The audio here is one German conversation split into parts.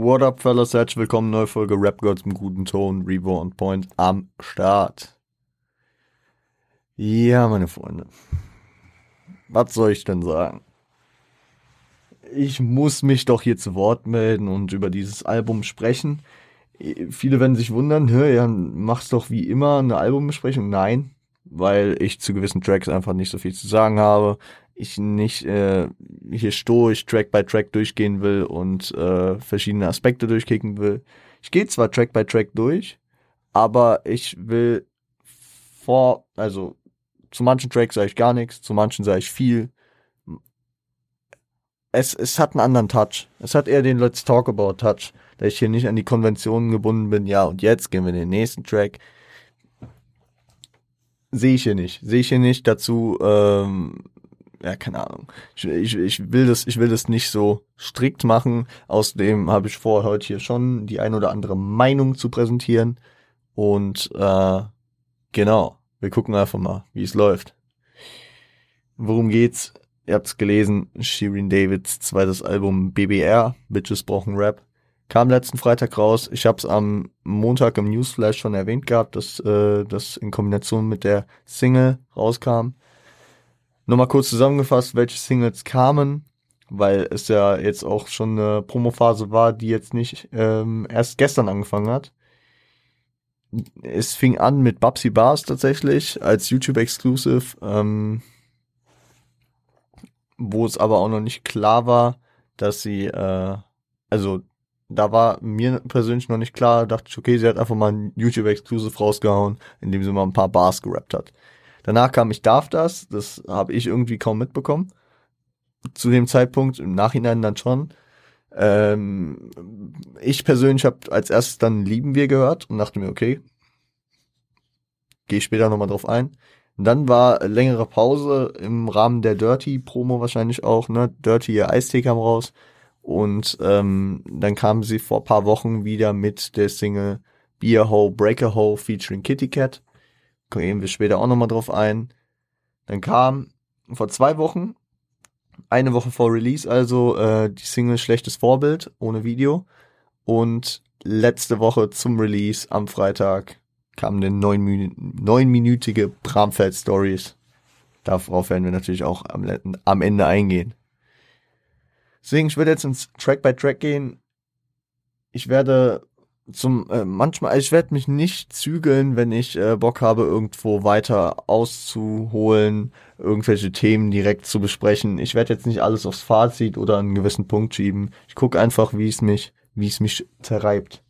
What up, fellas? Herzlich willkommen, neue Folge Rap Girls im guten Ton, Revo on Point am Start. Ja, meine Freunde. Was soll ich denn sagen? Ich muss mich doch hier zu Wort melden und über dieses Album sprechen. Viele werden sich wundern, hör, ja, machst doch wie immer eine Albumbesprechung. Nein, weil ich zu gewissen Tracks einfach nicht so viel zu sagen habe. Ich nicht äh, hier stoisch Track by Track durchgehen will und äh, verschiedene Aspekte durchkicken will. Ich gehe zwar Track by Track durch, aber ich will vor, also zu manchen Tracks sage ich gar nichts, zu manchen sage ich viel. Es, es hat einen anderen Touch. Es hat eher den Let's Talk About Touch, da ich hier nicht an die Konventionen gebunden bin. Ja, und jetzt gehen wir in den nächsten Track sehe ich hier nicht. Sehe ich hier nicht dazu, ähm, ja, keine Ahnung. Ich, ich, ich will das, ich will das nicht so strikt machen. Außerdem habe ich vor, heute hier schon die ein oder andere Meinung zu präsentieren. Und äh, genau, wir gucken einfach mal, wie es läuft. Worum geht's? Ihr habt's gelesen, Shirin Davids zweites Album BBR, Bitches brauchen Rap. Kam letzten Freitag raus. Ich habe es am Montag im Newsflash schon erwähnt gehabt, dass äh, das in Kombination mit der Single rauskam. Nochmal kurz zusammengefasst, welche Singles kamen, weil es ja jetzt auch schon eine Promophase war, die jetzt nicht ähm, erst gestern angefangen hat. Es fing an mit Babsy Bars tatsächlich als YouTube-Exclusive, ähm, wo es aber auch noch nicht klar war, dass sie, äh, also da war mir persönlich noch nicht klar, dachte ich, okay, sie hat einfach mal ein YouTube-Exclusive rausgehauen, indem sie mal ein paar Bars gerappt hat. Danach kam Ich darf das, das habe ich irgendwie kaum mitbekommen. Zu dem Zeitpunkt, im Nachhinein dann schon. Ähm, ich persönlich habe als erstes dann Lieben wir gehört und dachte mir, okay, gehe später nochmal drauf ein. Und dann war längere Pause im Rahmen der Dirty-Promo wahrscheinlich auch, ne? Dirty, ihr Eistee kam raus. Und ähm, dann kam sie vor paar Wochen wieder mit der Single Beer Ho Breaker Ho featuring Kitty Cat. Gehen wir später auch nochmal drauf ein. Dann kam vor zwei Wochen, eine Woche vor Release, also äh, die Single Schlechtes Vorbild ohne Video. Und letzte Woche zum Release am Freitag kam eine neunminütige Bramfeld Stories. Darauf werden wir natürlich auch am, am Ende eingehen. Deswegen, ich werde jetzt ins Track by Track gehen. Ich werde zum äh, manchmal, also ich werde mich nicht zügeln, wenn ich äh, Bock habe, irgendwo weiter auszuholen, irgendwelche Themen direkt zu besprechen. Ich werde jetzt nicht alles aufs Fazit oder einen gewissen Punkt schieben. Ich gucke einfach, wie es mich, wie es mich zerreibt.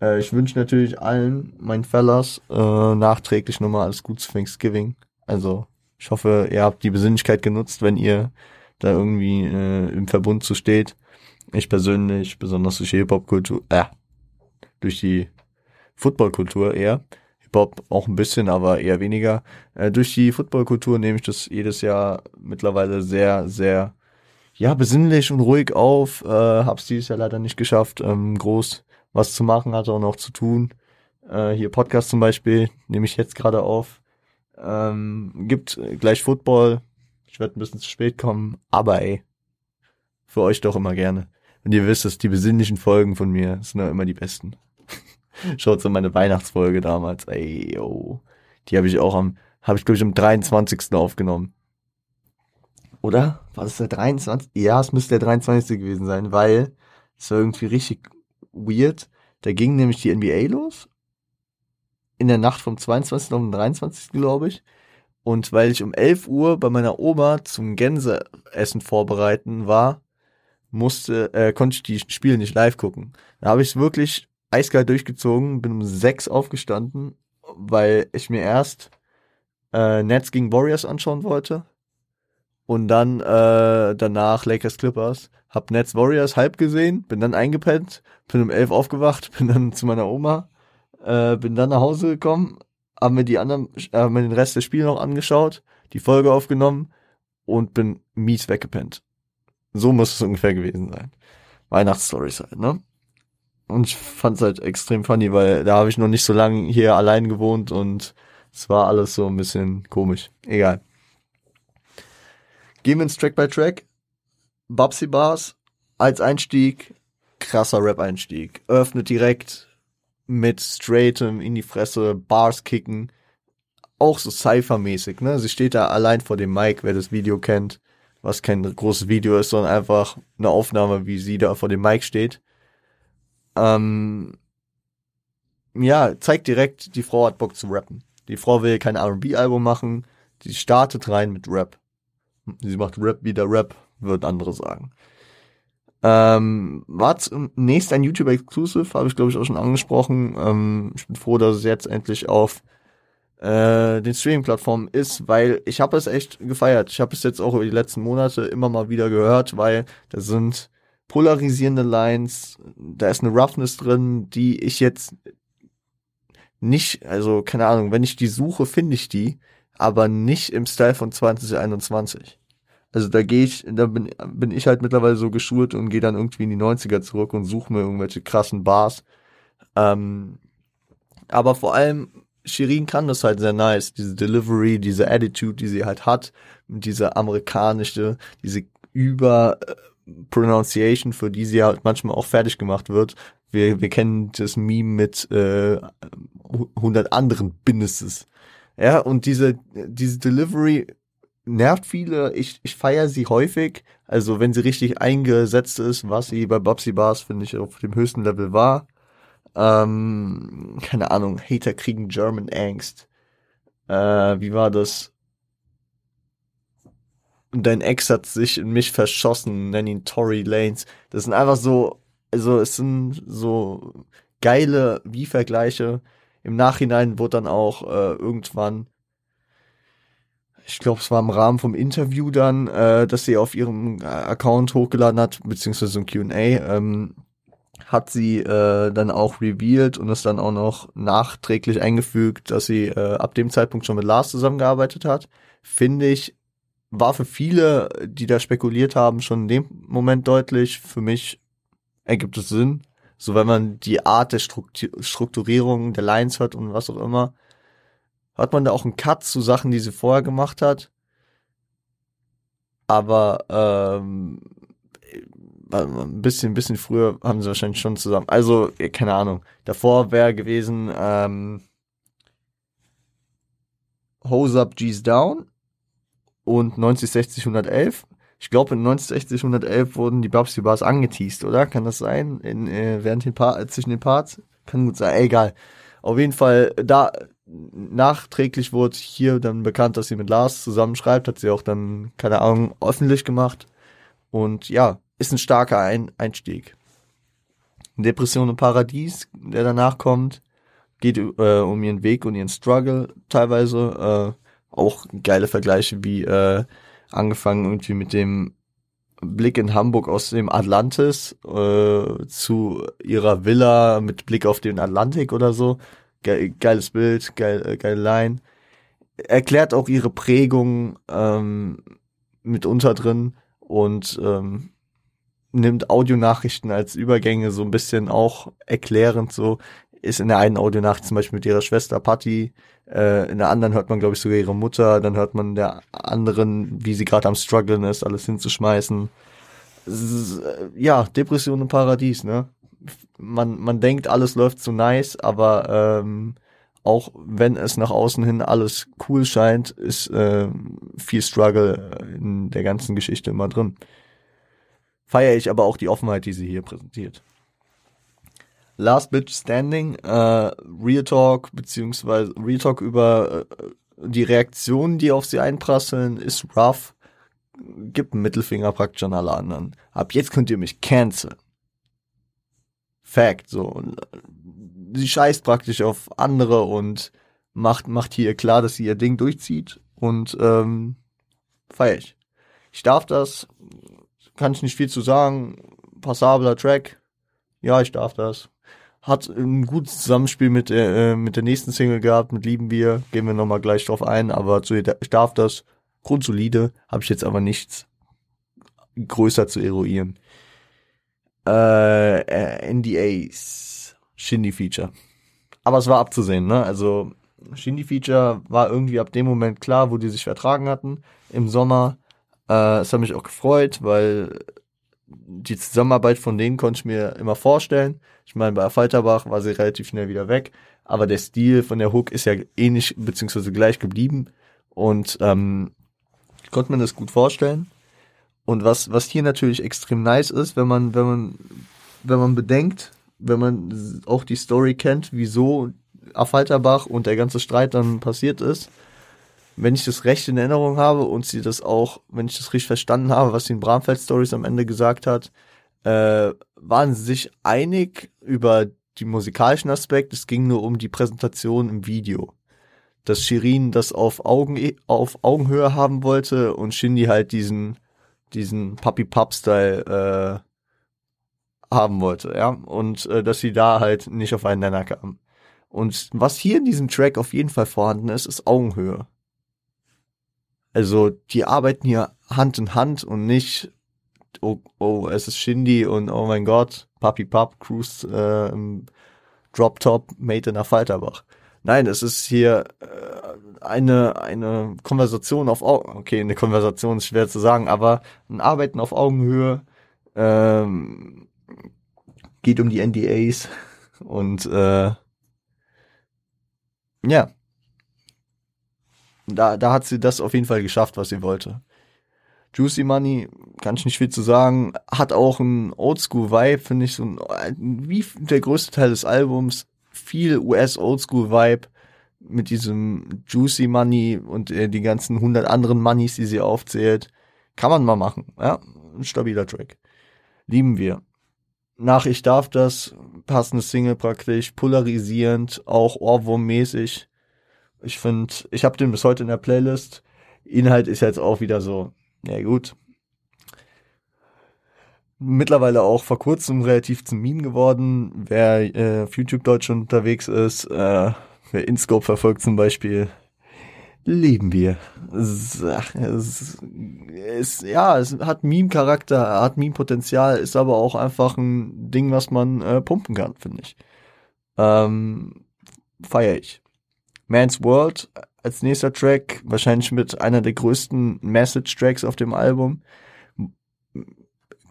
Äh, ich wünsche natürlich allen meinen Fellas äh, nachträglich nochmal alles Gute zu Thanksgiving. Also ich hoffe, ihr habt die Besinnlichkeit genutzt, wenn ihr da irgendwie äh, im Verbund zu steht. Ich persönlich, besonders durch Hip-Hop-Kultur, äh, durch die Football-Kultur eher. Hip-Hop auch ein bisschen, aber eher weniger. Äh, durch die Football-Kultur nehme ich das jedes Jahr mittlerweile sehr, sehr, ja, besinnlich und ruhig auf. Äh, hab's dieses Jahr leider nicht geschafft, ähm, groß was zu machen, hatte auch noch zu tun. Äh, hier Podcast zum Beispiel nehme ich jetzt gerade auf. Ähm, gibt gleich Football, ich werde ein bisschen zu spät kommen, aber ey, für euch doch immer gerne. Und ihr wisst, dass die besinnlichen Folgen von mir sind immer die besten. Schaut so meine Weihnachtsfolge damals, ey, yo. Die habe ich auch am, habe ich glaube ich am 23. aufgenommen. Oder? War das der 23? Ja, es müsste der 23. gewesen sein, weil es war irgendwie richtig weird. Da ging nämlich die NBA los. In der Nacht vom 22. auf den 23. glaube ich. Und weil ich um 11 Uhr bei meiner Oma zum Gänseessen vorbereiten war, musste, äh, konnte ich die Spiele nicht live gucken. Da habe ich es wirklich eiskalt durchgezogen, bin um 6 aufgestanden, weil ich mir erst äh, Nets gegen Warriors anschauen wollte und dann äh, danach Lakers Clippers. Hab Nets Warriors halb gesehen, bin dann eingepennt, bin um 11 aufgewacht, bin dann zu meiner Oma, äh, bin dann nach Hause gekommen, haben mir die anderen, haben mir den Rest des Spiels noch angeschaut, die Folge aufgenommen und bin mies weggepennt. So muss es ungefähr gewesen sein. Weihnachtsstories halt, ne? Und ich fand's halt extrem funny, weil da habe ich noch nicht so lange hier allein gewohnt und es war alles so ein bisschen komisch. Egal. Gehen wir ins Track by Track. Babsy Bars als Einstieg krasser Rap-Einstieg. Öffnet direkt mit straightem in die Fresse, Bars kicken. Auch so Cypher-mäßig, ne? Sie steht da allein vor dem Mic, wer das Video kennt, was kein großes Video ist, sondern einfach eine Aufnahme, wie sie da vor dem Mic steht. Ähm, ja, zeigt direkt, die Frau hat Bock zu rappen. Die Frau will kein R&B-Album machen, die startet rein mit Rap. Sie macht Rap wieder Rap, wird andere sagen. Ähm, war zunächst ein YouTube Exclusive, habe ich glaube ich auch schon angesprochen. Ähm, ich bin froh, dass es jetzt endlich auf äh, den Streaming-Plattformen ist, weil ich habe es echt gefeiert. Ich habe es jetzt auch über die letzten Monate immer mal wieder gehört, weil da sind polarisierende Lines, da ist eine Roughness drin, die ich jetzt nicht, also keine Ahnung, wenn ich die suche, finde ich die, aber nicht im Style von 2021. Also da gehe ich, da bin, bin ich halt mittlerweile so geschult und gehe dann irgendwie in die 90er zurück und suche mir irgendwelche krassen Bars. Ähm, aber vor allem, Shirin kann das halt sehr nice, diese Delivery, diese Attitude, die sie halt hat, diese amerikanische, diese über äh, Pronunciation, für die sie halt manchmal auch fertig gemacht wird. Wir, wir kennen das Meme mit äh, 100 anderen Businesses. Ja, und diese, diese Delivery nervt viele. Ich, ich feiere sie häufig. Also wenn sie richtig eingesetzt ist, was sie bei Bobsy Bars, finde ich, auf dem höchsten Level war. Ähm, keine Ahnung, Hater kriegen German Angst. Äh, wie war das? Dein Ex hat sich in mich verschossen, nenn ihn Tory Lanes. Das sind einfach so, also es sind so geile Wie-Vergleiche. Im Nachhinein wurde dann auch äh, irgendwann ich glaube, es war im Rahmen vom Interview dann, äh, dass sie auf ihrem Account hochgeladen hat, beziehungsweise ein Q&A, ähm, hat sie äh, dann auch revealed und es dann auch noch nachträglich eingefügt, dass sie äh, ab dem Zeitpunkt schon mit Lars zusammengearbeitet hat. Finde ich, war für viele, die da spekuliert haben, schon in dem Moment deutlich. Für mich ergibt es Sinn. So wenn man die Art der Strukturierung der Lines hört und was auch immer, hat man da auch einen Cut zu Sachen, die sie vorher gemacht hat. Aber ähm, ein bisschen, ein bisschen früher haben sie wahrscheinlich schon zusammen. Also, keine Ahnung. Davor wäre gewesen ähm, Hose Up, G's Down und 90, 60, 111. Ich glaube, in 90, 60, 111 wurden die Babsy Bars angeteased, oder? Kann das sein? In, äh, während den pa zwischen den Parts? Kann gut sein. egal. Auf jeden Fall, da nachträglich wurde hier dann bekannt, dass sie mit Lars zusammenschreibt, hat sie auch dann, keine Ahnung, öffentlich gemacht. Und ja, ist ein starker ein Einstieg. Depression im Paradies, der danach kommt, geht äh, um ihren Weg und ihren Struggle teilweise. Auch geile Vergleiche wie äh, angefangen irgendwie mit dem Blick in Hamburg aus dem Atlantis äh, zu ihrer Villa mit Blick auf den Atlantik oder so ge geiles Bild, geil, äh, geile Line. Erklärt auch ihre Prägung ähm, mitunter drin und ähm, nimmt Audionachrichten als Übergänge so ein bisschen auch erklärend so. Ist in der einen Audionachricht zum Beispiel mit ihrer Schwester Patty, äh, in der anderen hört man, glaube ich, sogar ihre Mutter, dann hört man der anderen, wie sie gerade am struggeln ist, alles hinzuschmeißen. Ja, Depression im Paradies, ne? man, man denkt, alles läuft so nice, aber ähm, auch wenn es nach außen hin alles cool scheint, ist äh, viel Struggle in der ganzen Geschichte immer drin. Feiere ich aber auch die Offenheit, die sie hier präsentiert. Last Bitch Standing, äh, Real Talk, beziehungsweise Real Talk über äh, die Reaktionen, die auf sie einprasseln, ist rough. Gibt einen Mittelfinger praktisch an alle anderen. Ab jetzt könnt ihr mich canceln. Fact, so. Äh, sie scheißt praktisch auf andere und macht, macht hier klar, dass sie ihr Ding durchzieht und ähm, feier ich. Ich darf das, kann ich nicht viel zu sagen. Passabler Track. Ja, ich darf das. Hat ein gutes Zusammenspiel mit der, äh, mit der nächsten Single gehabt, mit Lieben wir. Gehen wir nochmal gleich drauf ein, aber zu, ich darf das. Grundsolide, habe ich jetzt aber nichts größer zu eruieren äh, äh NDAs, Shindy-Feature. Aber es war abzusehen, ne? Also Shindy-Feature war irgendwie ab dem Moment klar, wo die sich vertragen hatten im Sommer. Äh, es hat mich auch gefreut, weil die Zusammenarbeit von denen konnte ich mir immer vorstellen. Ich meine, bei Falterbach war sie relativ schnell wieder weg, aber der Stil von der Hook ist ja ähnlich beziehungsweise gleich geblieben und ähm, konnte man das gut vorstellen. Und was was hier natürlich extrem nice ist, wenn man wenn man wenn man bedenkt, wenn man auch die Story kennt, wieso Affalterbach und der ganze Streit dann passiert ist, wenn ich das recht in Erinnerung habe und sie das auch, wenn ich das richtig verstanden habe, was sie in Bramfeld Stories am Ende gesagt hat, äh, waren sie sich einig über die musikalischen Aspekte. Es ging nur um die Präsentation im Video. Dass Shirin das auf, Augen, auf Augenhöhe haben wollte und Shindy halt diesen, diesen Puppy Pop Style äh, haben wollte, ja. Und äh, dass sie da halt nicht auf einen Nenner kamen. Und was hier in diesem Track auf jeden Fall vorhanden ist, ist Augenhöhe. Also die arbeiten hier Hand in Hand und nicht, oh, oh es ist Shindy und oh mein Gott, Papi Pap, Cruise äh, Drop Top, Made in Falterbach. Nein, es ist hier äh, eine, eine Konversation auf Augen, okay, eine Konversation ist schwer zu sagen, aber ein Arbeiten auf Augenhöhe ähm, geht um die NDAs und äh, ja, da, da hat sie das auf jeden Fall geschafft, was sie wollte. Juicy Money, kann ich nicht viel zu sagen, hat auch einen Oldschool-Vibe, finde ich, so ein, wie der größte Teil des Albums, viel US-Oldschool-Vibe mit diesem Juicy Money und äh, die ganzen hundert anderen Moneys, die sie aufzählt. Kann man mal machen, ja, ein stabiler Track. Lieben wir. Nach Ich darf das, passende Single praktisch, polarisierend, auch Ohrwurm-mäßig ich finde, ich habe den bis heute in der Playlist. Inhalt ist jetzt auch wieder so, ja gut. Mittlerweile auch vor kurzem relativ zum Meme geworden. Wer äh, auf YouTube Deutsch unterwegs ist, äh, wer InScope verfolgt zum Beispiel, lieben wir. Es, es, es, ja, es hat Meme-Charakter, hat Meme-Potenzial, ist aber auch einfach ein Ding, was man äh, pumpen kann, finde ich. Ähm, Feier ich. Man's World als nächster Track, wahrscheinlich mit einer der größten Message-Tracks auf dem Album.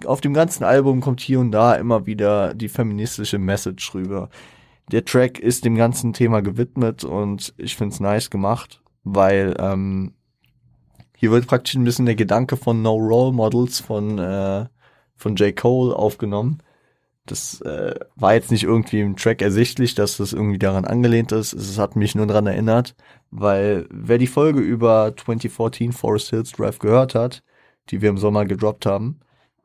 Auf dem ganzen Album kommt hier und da immer wieder die feministische Message rüber. Der Track ist dem ganzen Thema gewidmet und ich find's nice gemacht, weil ähm, hier wird praktisch ein bisschen der Gedanke von No Role Models von, äh, von J. Cole aufgenommen das äh, war jetzt nicht irgendwie im Track ersichtlich, dass das irgendwie daran angelehnt ist. Es hat mich nur daran erinnert, weil wer die Folge über 2014 Forest Hills Drive gehört hat, die wir im Sommer gedroppt haben,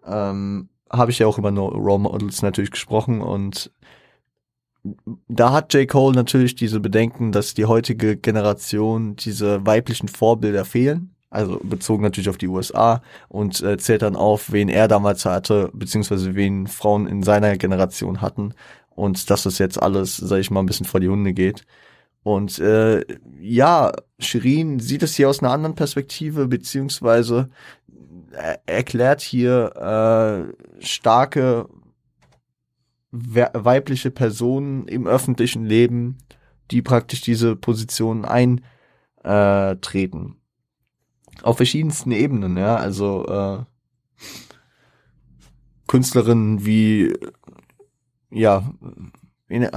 ähm, habe ich ja auch über no Role Models natürlich gesprochen und da hat J. Cole natürlich diese Bedenken, dass die heutige Generation diese weiblichen Vorbilder fehlen also bezogen natürlich auf die USA und äh, zählt dann auf, wen er damals hatte, beziehungsweise wen Frauen in seiner Generation hatten und dass das jetzt alles, sag ich mal, ein bisschen vor die Hunde geht. Und äh, ja, Shirin sieht es hier aus einer anderen Perspektive, beziehungsweise er erklärt hier äh, starke weibliche Personen im öffentlichen Leben, die praktisch diese Position eintreten. Auf verschiedensten Ebenen, ja. Also äh, Künstlerinnen wie ja äh,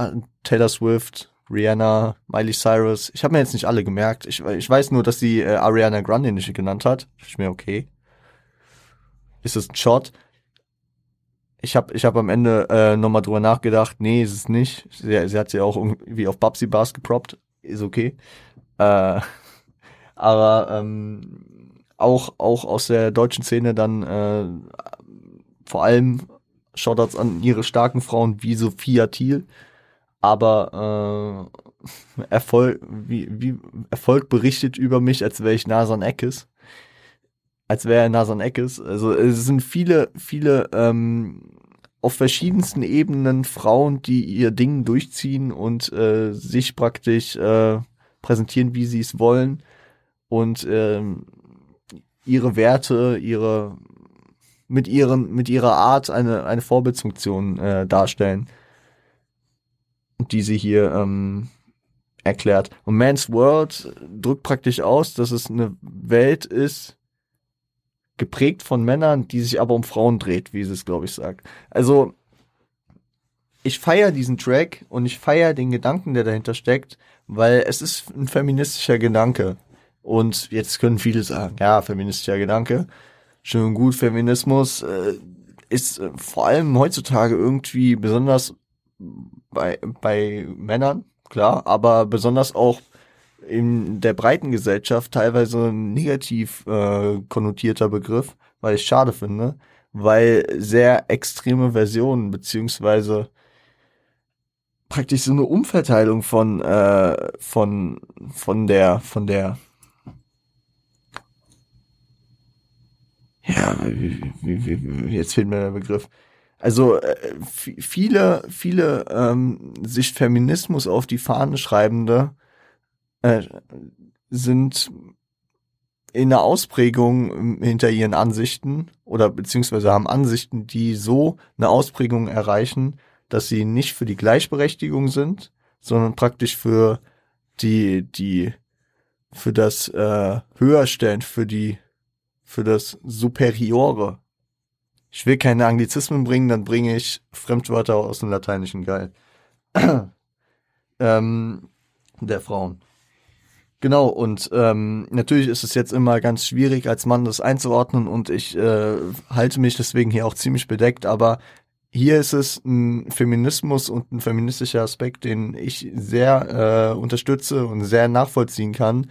Taylor Swift, Rihanna, Miley Cyrus. Ich habe mir jetzt nicht alle gemerkt. Ich, ich weiß nur, dass sie äh, Ariana Grande nicht genannt hat. Ich mir okay. Ist das ein Shot? Ich habe ich hab am Ende äh, nochmal drüber nachgedacht. Nee, ist es nicht. Sie, sie hat sie auch irgendwie auf Babsy Bars geproppt. Ist okay. Äh, aber ähm, auch, auch aus der deutschen Szene dann äh, vor allem Shoutouts an ihre starken Frauen wie Sophia Thiel, aber äh, Erfolg, wie, wie Erfolg berichtet über mich, als wäre ich Nasan Eckes. Als wäre er Nasan Eckes. Also es sind viele, viele ähm, auf verschiedensten Ebenen Frauen, die ihr Ding durchziehen und äh, sich praktisch äh, präsentieren, wie sie es wollen. Und ähm, ihre Werte, ihre mit ihren mit ihrer Art eine eine Vorbildfunktion äh, darstellen, die sie hier ähm, erklärt. Und Man's World drückt praktisch aus, dass es eine Welt ist, geprägt von Männern, die sich aber um Frauen dreht, wie sie es, glaube ich, sagt. Also, ich feiere diesen Track und ich feiere den Gedanken, der dahinter steckt, weil es ist ein feministischer Gedanke. Und jetzt können viele sagen, ja, feministischer Gedanke, schön gut, Feminismus äh, ist äh, vor allem heutzutage irgendwie besonders bei, bei Männern, klar, aber besonders auch in der breiten Gesellschaft teilweise ein negativ äh, konnotierter Begriff, weil ich schade finde, weil sehr extreme Versionen beziehungsweise praktisch so eine Umverteilung von äh, von von der von der ja jetzt fehlt mir der Begriff. Also äh, viele viele ähm, sich Feminismus auf die Fahne schreibende äh, sind in der Ausprägung hinter ihren Ansichten oder beziehungsweise haben Ansichten, die so eine Ausprägung erreichen, dass sie nicht für die Gleichberechtigung sind, sondern praktisch für die, die, für das äh, Höherstellen, für die, für das Superiore. Ich will keine Anglizismen bringen, dann bringe ich Fremdwörter aus dem Lateinischen geil. ähm, der Frauen. Genau, und ähm, natürlich ist es jetzt immer ganz schwierig, als Mann das einzuordnen und ich äh, halte mich deswegen hier auch ziemlich bedeckt, aber hier ist es ein Feminismus und ein feministischer Aspekt, den ich sehr äh, unterstütze und sehr nachvollziehen kann.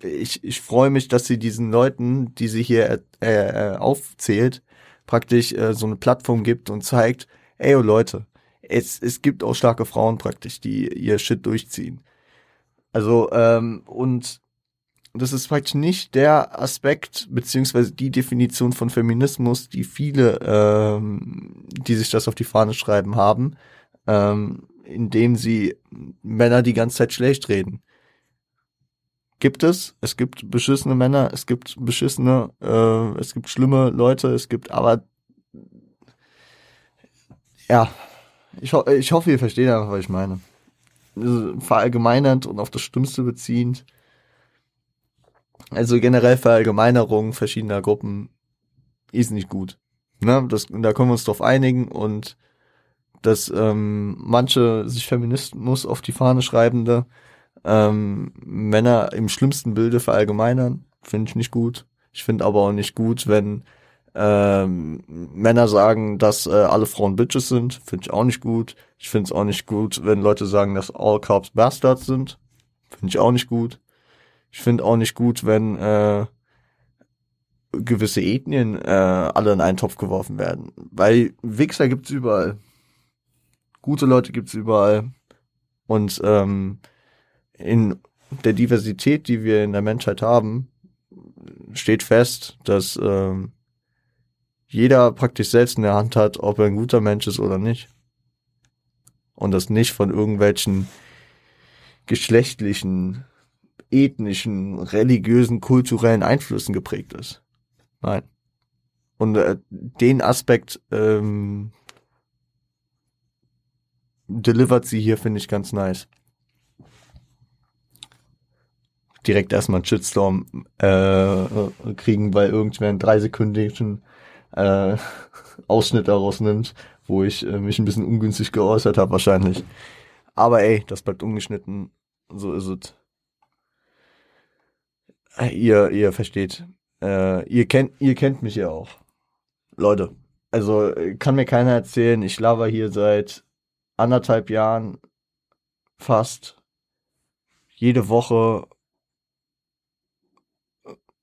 Ich, ich freue mich, dass sie diesen Leuten, die sie hier äh, äh, aufzählt, praktisch äh, so eine Plattform gibt und zeigt, ey oh Leute, es, es gibt auch starke Frauen praktisch, die ihr Shit durchziehen. Also, ähm, und das ist praktisch nicht der Aspekt beziehungsweise die Definition von Feminismus, die viele, ähm, die sich das auf die Fahne schreiben, haben, ähm, indem sie Männer die ganze Zeit schlecht reden. Gibt es? Es gibt beschissene Männer, es gibt beschissene, äh, es gibt schlimme Leute, es gibt aber ja, ich, ho ich hoffe, ihr versteht einfach, was ich meine verallgemeinernd und auf das Schlimmste beziehend. Also generell Verallgemeinerung verschiedener Gruppen ist nicht gut. Ne? Das, da können wir uns drauf einigen und dass ähm, manche sich Feminismus auf die Fahne schreibende ähm, Männer im schlimmsten Bilde verallgemeinern, finde ich nicht gut. Ich finde aber auch nicht gut, wenn ähm, Männer sagen, dass äh, alle Frauen Bitches sind, finde ich auch nicht gut. Ich finde es auch nicht gut, wenn Leute sagen, dass all Cops Bastards sind, finde ich auch nicht gut. Ich finde auch nicht gut, wenn äh, gewisse Ethnien äh, alle in einen Topf geworfen werden, weil Wichser gibt's überall, gute Leute gibt's überall. Und ähm, in der Diversität, die wir in der Menschheit haben, steht fest, dass ähm, jeder praktisch selbst in der Hand hat, ob er ein guter Mensch ist oder nicht. Und das nicht von irgendwelchen geschlechtlichen, ethnischen, religiösen, kulturellen Einflüssen geprägt ist. Nein. Und äh, den Aspekt ähm, delivert sie hier, finde ich ganz nice. Direkt erstmal einen Shitstorm äh, kriegen, weil irgendwer einen dreisekündigen äh, Ausschnitt daraus nimmt, wo ich äh, mich ein bisschen ungünstig geäußert habe wahrscheinlich. Aber ey, das bleibt ungeschnitten. So ist es. Äh, ihr, ihr versteht. Äh, ihr kennt, ihr kennt mich ja auch. Leute, also kann mir keiner erzählen, ich laber hier seit anderthalb Jahren fast jede Woche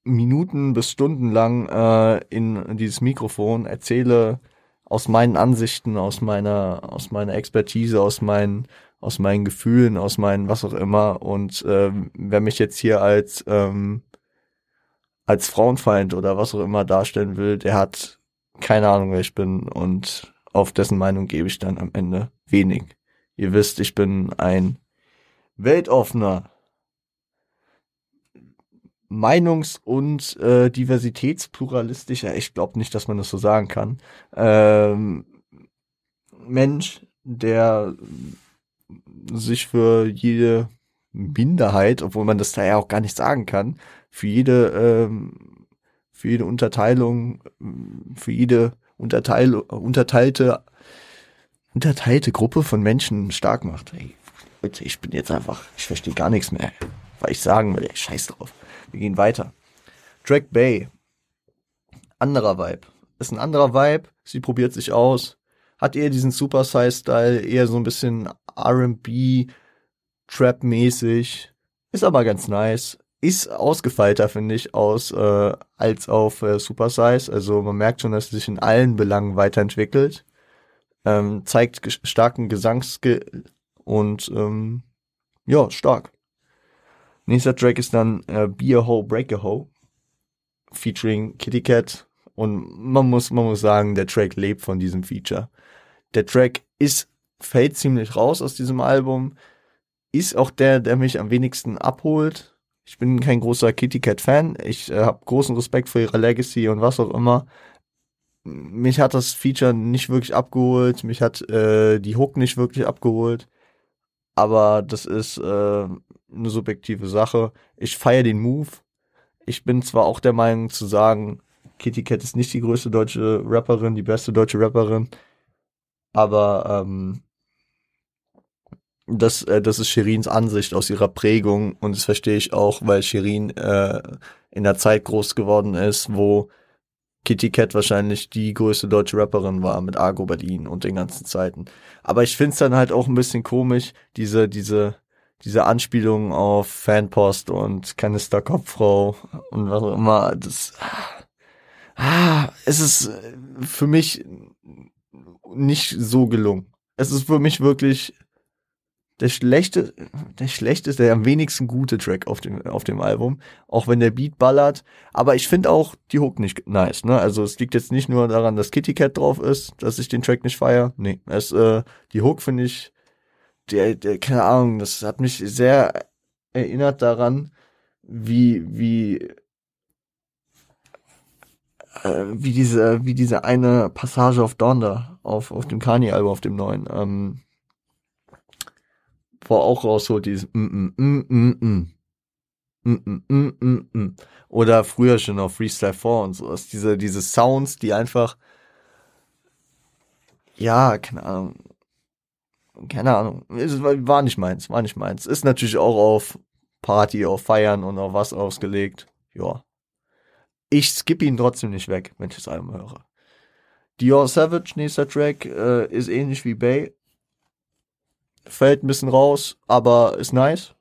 Minuten bis Stunden lang äh, in dieses Mikrofon, erzähle aus meinen Ansichten, aus meiner, aus meiner Expertise, aus meinen, aus meinen Gefühlen, aus meinen was auch immer. Und äh, wer mich jetzt hier als ähm, als Frauenfeind oder was auch immer darstellen will, der hat keine Ahnung, wer ich bin und auf dessen Meinung gebe ich dann am Ende wenig. Ihr wisst, ich bin ein weltoffener, meinungs- und äh, diversitätspluralistischer, ich glaube nicht, dass man das so sagen kann, ähm, Mensch, der sich für jede Minderheit, obwohl man das da ja auch gar nicht sagen kann, für jede ähm, für jede Unterteilung, für jede Unterteil, unterteilte, unterteilte Gruppe von Menschen stark macht. Ey, Leute, ich bin jetzt einfach, ich verstehe gar nichts mehr, weil ich sagen will, ey, scheiß drauf. Wir gehen weiter. Drake Bay. Anderer Vibe. Ist ein anderer Vibe. Sie probiert sich aus. Hat eher diesen Super Size Style, eher so ein bisschen R&B, Trap-mäßig. Ist aber ganz nice. Ist ausgefeilter, finde ich, aus äh, als auf äh, Super Size. Also man merkt schon, dass sie sich in allen Belangen weiterentwickelt. Ähm, zeigt ges starken Gesangsskill und ähm, ja, stark. Nächster Track ist dann äh, Be a Ho, Break a Ho featuring Kitty Cat und man muss, man muss sagen, der Track lebt von diesem Feature. Der Track ist, fällt ziemlich raus aus diesem Album, ist auch der, der mich am wenigsten abholt. Ich bin kein großer Kitty Cat Fan. Ich äh, habe großen Respekt für ihre Legacy und was auch immer. Mich hat das Feature nicht wirklich abgeholt. Mich hat äh, die Hook nicht wirklich abgeholt. Aber das ist äh, eine subjektive Sache. Ich feiere den Move. Ich bin zwar auch der Meinung zu sagen, Kitty Cat ist nicht die größte deutsche Rapperin, die beste deutsche Rapperin, aber ähm, das, äh, das ist Shirins Ansicht aus ihrer Prägung und das verstehe ich auch, weil Shirin äh, in der Zeit groß geworden ist, wo Kitty Cat wahrscheinlich die größte deutsche Rapperin war mit Argo Berlin und den ganzen Zeiten. Aber ich find's dann halt auch ein bisschen komisch, diese, diese, diese Anspielung auf Fanpost und Kanister Kopffrau und was auch immer. Das, ah, es ist für mich nicht so gelungen. Es ist für mich wirklich der schlechte, der schlechteste, der am wenigsten gute Track auf dem, auf dem Album. Auch wenn der Beat ballert. Aber ich finde auch die Hook nicht nice, ne? Also es liegt jetzt nicht nur daran, dass Kitty Cat drauf ist, dass ich den Track nicht feier. Nee, es, äh, die Hook finde ich, der, der, keine Ahnung, das hat mich sehr erinnert daran, wie, wie, äh, wie diese, wie diese eine Passage auf Donda, auf, auf dem Kanye-Album, auf dem neuen, ähm, wo auch rausholt, dieses mm, mm, mm, mm, mm. Mm, mm, mm, mm, mm. Oder früher schon auf Freestyle 4 und sowas. Diese, diese Sounds, die einfach, ja, keine Ahnung, keine Ahnung, es war nicht meins, war nicht meins. Ist natürlich auch auf Party, auf Feiern und auf was ausgelegt. Ja. Ich skippe ihn trotzdem nicht weg, wenn ich das Album höre. Dior Savage, nächster Track, äh, ist ähnlich wie Bay, fällt ein bisschen raus, aber ist nice.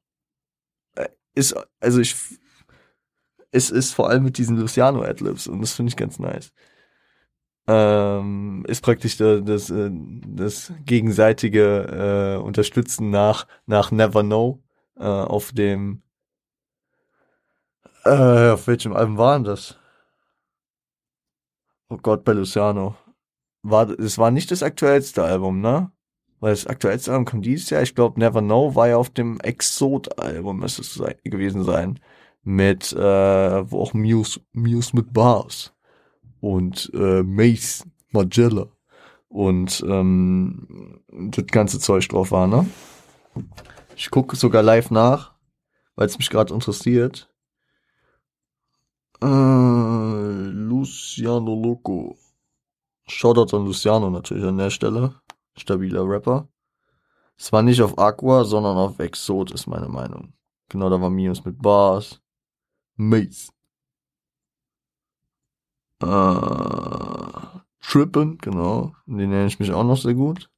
Äh, ist, also ich, es ist vor allem mit diesen Luciano Adlibs und das finde ich ganz nice. Ähm, ist praktisch das, das, äh, das gegenseitige äh, Unterstützen nach, nach Never Know äh, auf dem äh, auf welchem Album waren das? Oh Gott, bei Luciano. War, es war nicht das aktuellste Album, ne? weil das aktuellste Album kommt dieses Jahr. Ich glaube, Never Know war ja auf dem Exot-Album, müsste es sein, gewesen sein. Mit, äh, wo auch Muse, Muse mit Bars und äh, Mace, Magella und ähm, das ganze Zeug drauf war, ne? Ich gucke sogar live nach, weil es mich gerade interessiert. Äh, Luciano Loco. Shoutout an Luciano natürlich an der Stelle stabiler Rapper. Es war nicht auf Aqua, sondern auf Exot, ist meine Meinung. Genau, da war Minus mit Bars. Mace. Äh, Trippen, genau. Den nenne ich mich auch noch sehr gut.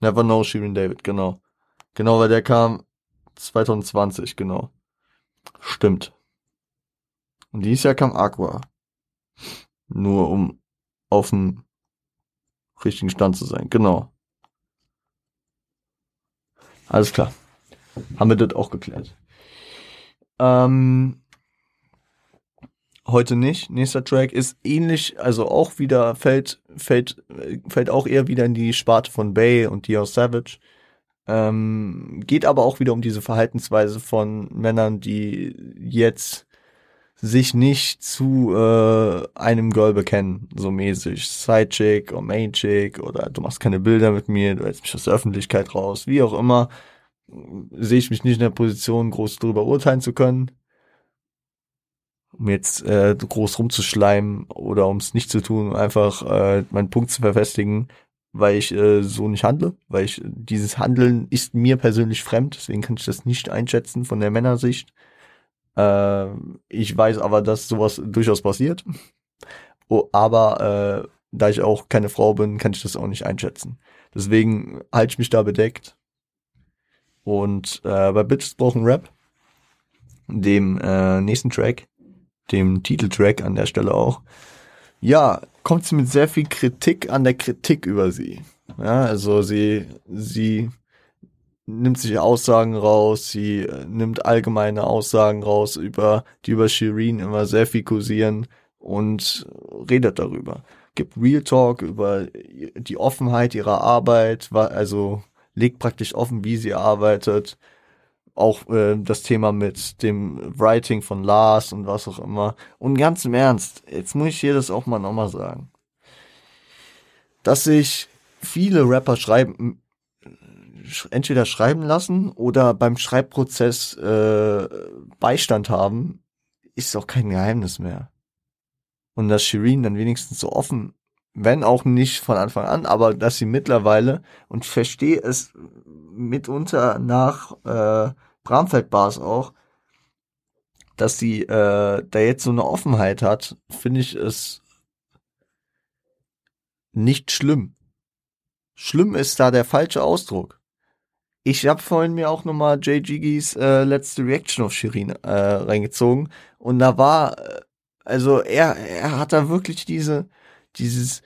Never Know Shirin David, genau. Genau, weil der kam 2020, genau. Stimmt. Und dieses Jahr kam Aqua. Nur um auf dem richtigen Stand zu sein. Genau. Alles klar. Haben wir das auch geklärt. Ähm, heute nicht. Nächster Track ist ähnlich, also auch wieder fällt, fällt, fällt auch eher wieder in die Sparte von Bay und Dior Savage. Ähm, geht aber auch wieder um diese Verhaltensweise von Männern, die jetzt sich nicht zu äh, einem Girl bekennen, so mäßig. Sidechick oder Mainchick oder du machst keine Bilder mit mir, du hältst mich aus der Öffentlichkeit raus, wie auch immer, sehe ich mich nicht in der Position, groß darüber urteilen zu können. um jetzt äh, groß rumzuschleimen oder um es nicht zu tun, einfach äh, meinen Punkt zu verfestigen, weil ich äh, so nicht handle, weil ich dieses Handeln ist mir persönlich fremd, deswegen kann ich das nicht einschätzen von der Männersicht. Äh, ich weiß aber, dass sowas durchaus passiert. Oh, aber äh, da ich auch keine Frau bin, kann ich das auch nicht einschätzen. Deswegen halte ich mich da bedeckt. Und äh, bei Bitches brauchen Rap, dem äh, nächsten Track, dem Titeltrack an der Stelle auch, ja, kommt sie mit sehr viel Kritik an der Kritik über sie. Ja, also sie, sie nimmt sich Aussagen raus, sie äh, nimmt allgemeine Aussagen raus, über, die über Shireen immer sehr viel kursieren und redet darüber. Gibt Real Talk über die Offenheit ihrer Arbeit, also legt praktisch offen, wie sie arbeitet. Auch äh, das Thema mit dem Writing von Lars und was auch immer. Und ganz im Ernst, jetzt muss ich hier das auch mal nochmal sagen. Dass sich viele Rapper schreiben, entweder schreiben lassen oder beim Schreibprozess äh, Beistand haben, ist auch kein Geheimnis mehr. Und dass Shireen dann wenigstens so offen, wenn auch nicht von Anfang an, aber dass sie mittlerweile, und verstehe es mitunter nach äh, Bramfeld-Bars auch, dass sie äh, da jetzt so eine Offenheit hat, finde ich es nicht schlimm. Schlimm ist da der falsche Ausdruck. Ich habe vorhin mir auch nochmal Jay Jiggys äh, letzte Reaction auf Shirin äh, reingezogen und da war, äh, also er, er hat da wirklich diese, dieses,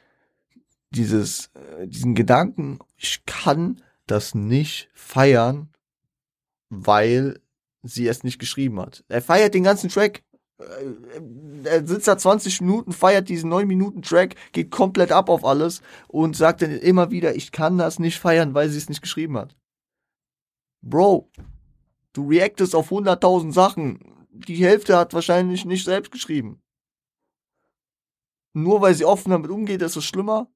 dieses, äh, diesen Gedanken, ich kann das nicht feiern, weil sie es nicht geschrieben hat. Er feiert den ganzen Track. Äh, er sitzt da 20 Minuten, feiert diesen 9 Minuten Track, geht komplett ab auf alles und sagt dann immer wieder, ich kann das nicht feiern, weil sie es nicht geschrieben hat. Bro, du reactest auf 100.000 Sachen. Die Hälfte hat wahrscheinlich nicht selbst geschrieben. Nur weil sie offen damit umgeht, ist es schlimmer.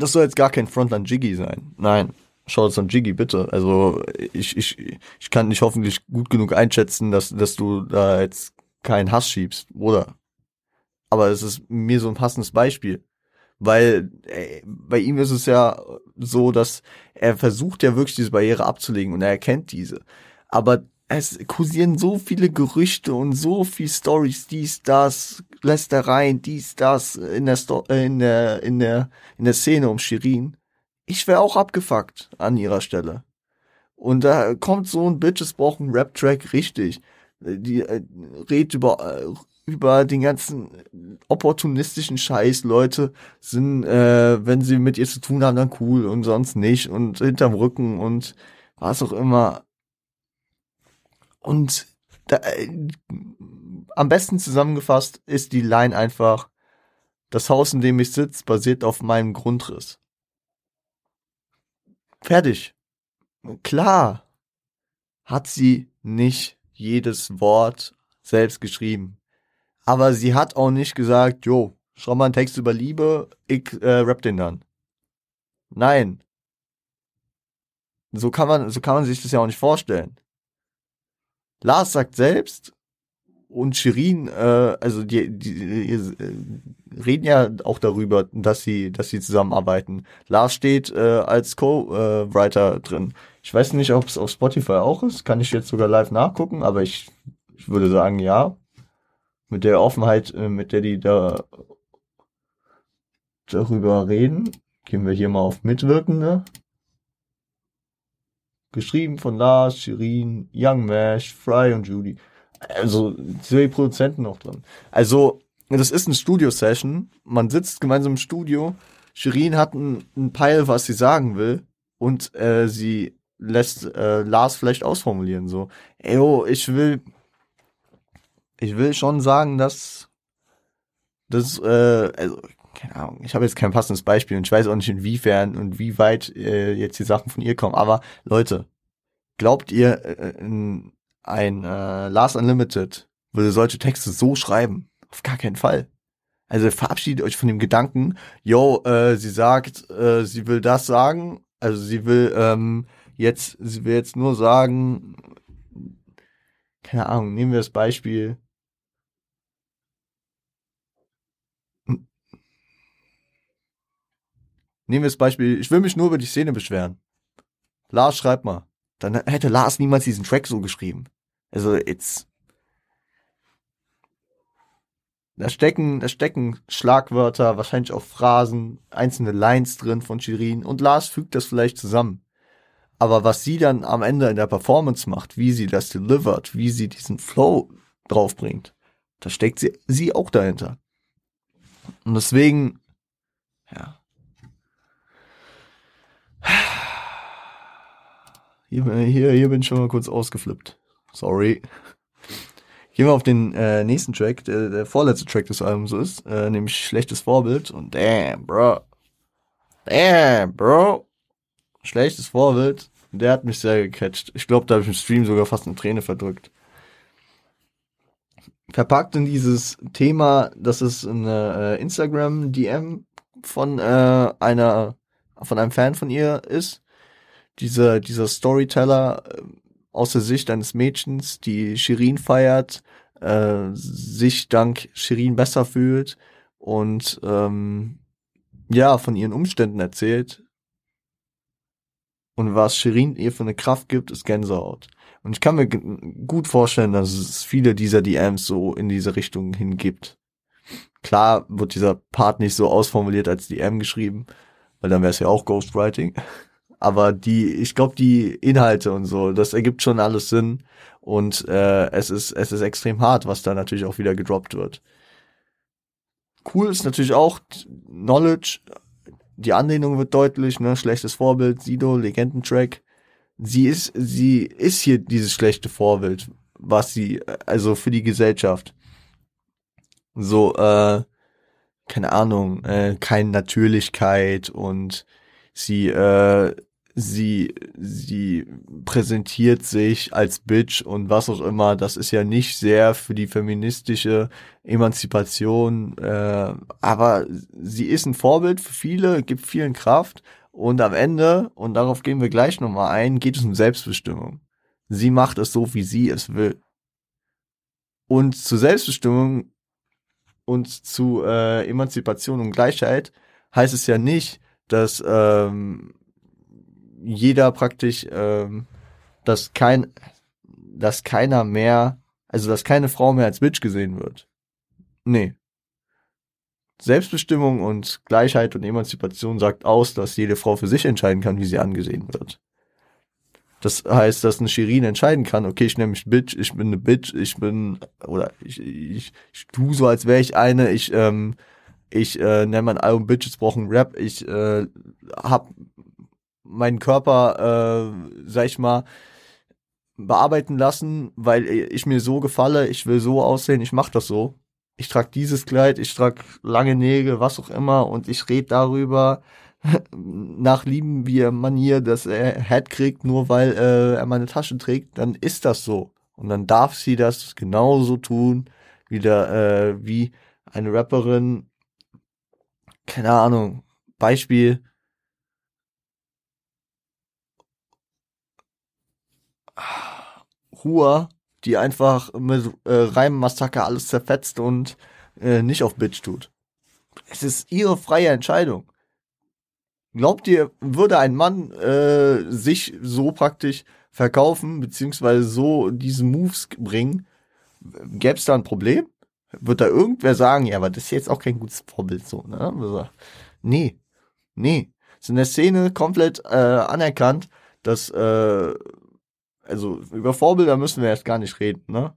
Das soll jetzt gar kein Front an Jiggy sein. Nein, schaut es an Jiggy bitte. Also ich, ich, ich kann dich hoffentlich gut genug einschätzen, dass, dass du da jetzt keinen Hass schiebst, oder? Aber es ist mir so ein passendes Beispiel weil äh, bei ihm ist es ja so, dass er versucht ja wirklich diese Barriere abzulegen und er erkennt diese. Aber es kursieren so viele Gerüchte und so viel Stories, dies, das, Lästereien, dies, das in der, Sto äh, in der, in der, in der Szene um Shirin. Ich wäre auch abgefuckt an ihrer Stelle. Und da kommt so ein Bitches brauchen Rap-Track richtig. Die äh, redet über äh, über den ganzen opportunistischen Scheiß. Leute sind, äh, wenn sie mit ihr zu tun haben, dann cool und sonst nicht und hinterm Rücken und was auch immer. Und da, äh, am besten zusammengefasst ist die Line einfach, das Haus, in dem ich sitze, basiert auf meinem Grundriss. Fertig. Klar hat sie nicht jedes Wort selbst geschrieben. Aber sie hat auch nicht gesagt, jo, schau mal einen Text über Liebe, ich äh, rap den dann. Nein. So kann man, so kann man sich das ja auch nicht vorstellen. Lars sagt selbst und Shirin, äh, also die, die, die äh, reden ja auch darüber, dass sie, dass sie zusammenarbeiten. Lars steht äh, als Co-Writer drin. Ich weiß nicht, ob es auf Spotify auch ist. Kann ich jetzt sogar live nachgucken, aber ich, ich würde sagen, ja mit der Offenheit, äh, mit der die da darüber reden, gehen wir hier mal auf Mitwirkende. Geschrieben von Lars, Shirin, Young Mash, Fry und Judy. Also zwei Produzenten noch drin. Also, das ist eine Studio-Session. Man sitzt gemeinsam im Studio. Shirin hat ein, ein Peil, was sie sagen will. Und äh, sie lässt äh, Lars vielleicht ausformulieren. So, ey, oh, ich will ich will schon sagen, dass das, äh, also, keine Ahnung, ich habe jetzt kein passendes Beispiel und ich weiß auch nicht inwiefern und wie weit äh, jetzt die Sachen von ihr kommen. Aber Leute, glaubt ihr, äh, ein äh, Last Unlimited würde solche Texte so schreiben? Auf gar keinen Fall. Also verabschiedet euch von dem Gedanken, yo, äh, sie sagt, äh, sie will das sagen, also sie will ähm, jetzt, sie will jetzt nur sagen, keine Ahnung, nehmen wir das Beispiel. Nehmen wir das Beispiel, ich will mich nur über die Szene beschweren. Lars, schreib mal. Dann hätte Lars niemals diesen Track so geschrieben. Also, jetzt. Da stecken, da stecken Schlagwörter, wahrscheinlich auch Phrasen, einzelne Lines drin von Shirin und Lars fügt das vielleicht zusammen. Aber was sie dann am Ende in der Performance macht, wie sie das delivert, wie sie diesen Flow draufbringt, da steckt sie, sie auch dahinter. Und deswegen, ja. Hier, hier, hier bin ich schon mal kurz ausgeflippt. Sorry. Gehen wir auf den äh, nächsten Track, der, der vorletzte Track des Albums ist, äh, nämlich Schlechtes Vorbild. Und damn, bro. Damn, bro. Schlechtes Vorbild. Der hat mich sehr gecatcht. Ich glaube, da habe ich im Stream sogar fast eine Träne verdrückt. Verpackt in dieses Thema, dass es eine äh, Instagram-DM von äh, einer, von einem Fan von ihr ist. Dieser, dieser Storyteller äh, aus der Sicht eines Mädchens, die Shirin feiert, äh, sich dank Shirin besser fühlt und ähm, ja, von ihren Umständen erzählt, und was Shirin ihr für eine Kraft gibt, ist Gänsehaut. Und ich kann mir gut vorstellen, dass es viele dieser DMs so in diese Richtung hingibt. Klar wird dieser Part nicht so ausformuliert als DM geschrieben, weil dann wäre es ja auch Ghostwriting. Aber die, ich glaube, die Inhalte und so, das ergibt schon alles Sinn. Und äh, es ist, es ist extrem hart, was da natürlich auch wieder gedroppt wird. Cool ist natürlich auch Knowledge die Anlehnung wird deutlich, ne, schlechtes Vorbild, Sido, Legendentrack. Sie ist, sie ist hier dieses schlechte Vorbild, was sie, also für die Gesellschaft. So, äh, keine Ahnung, äh, keine Natürlichkeit und sie, äh, sie, sie präsentiert sich als Bitch und was auch immer. Das ist ja nicht sehr für die feministische Emanzipation, äh, aber sie ist ein Vorbild für viele, gibt vielen Kraft und am Ende, und darauf gehen wir gleich nochmal ein, geht es um Selbstbestimmung. Sie macht es so, wie sie es will. Und zu Selbstbestimmung und zu äh, Emanzipation und Gleichheit heißt es ja nicht, dass ähm, jeder praktisch, ähm, dass kein, dass keiner mehr, also dass keine Frau mehr als Bitch gesehen wird. Nee. Selbstbestimmung und Gleichheit und Emanzipation sagt aus, dass jede Frau für sich entscheiden kann, wie sie angesehen wird. Das heißt, dass eine Shirin entscheiden kann, okay, ich nenne mich Bitch, ich bin eine Bitch, ich bin, oder ich, ich, ich tu so, als wäre ich eine, ich, ähm, ich äh, nenne mein Album Bitches brauchen Rap, ich äh, hab meinen Körper, äh, sag ich mal, bearbeiten lassen, weil ich mir so gefalle, ich will so aussehen, ich mach das so. Ich trage dieses Kleid, ich trage lange Nägel, was auch immer und ich rede darüber nach lieben wir Manier, dass er Head kriegt, nur weil äh, er meine Tasche trägt, dann ist das so. Und dann darf sie das genauso tun, wie, der, äh, wie eine Rapperin, keine Ahnung, Beispiel, Hua, die einfach mit äh, Reimmassaker alles zerfetzt und äh, nicht auf Bitch tut. Es ist ihre freie Entscheidung. Glaubt ihr, würde ein Mann äh, sich so praktisch verkaufen, beziehungsweise so diese Moves bringen, gäbe es da ein Problem? Wird da irgendwer sagen, ja, aber das ist jetzt auch kein gutes Vorbild so, ne? Also, nee, nee. Ist in der Szene komplett äh, anerkannt, dass äh, also über Vorbilder müssen wir jetzt gar nicht reden, ne?